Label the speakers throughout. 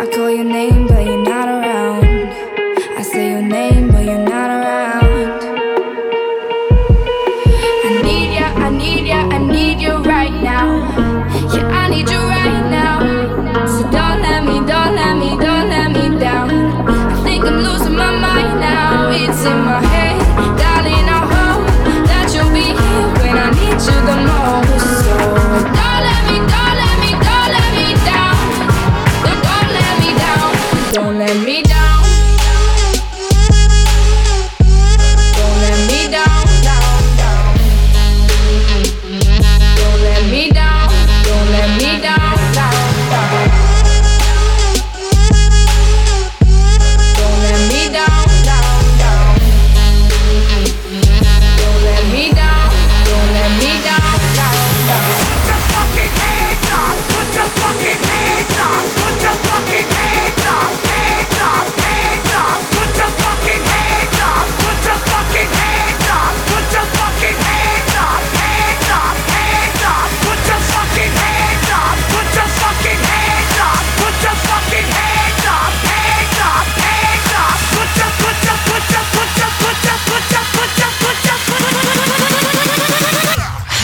Speaker 1: I call your name, but you're not around.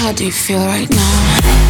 Speaker 2: How do you feel right now?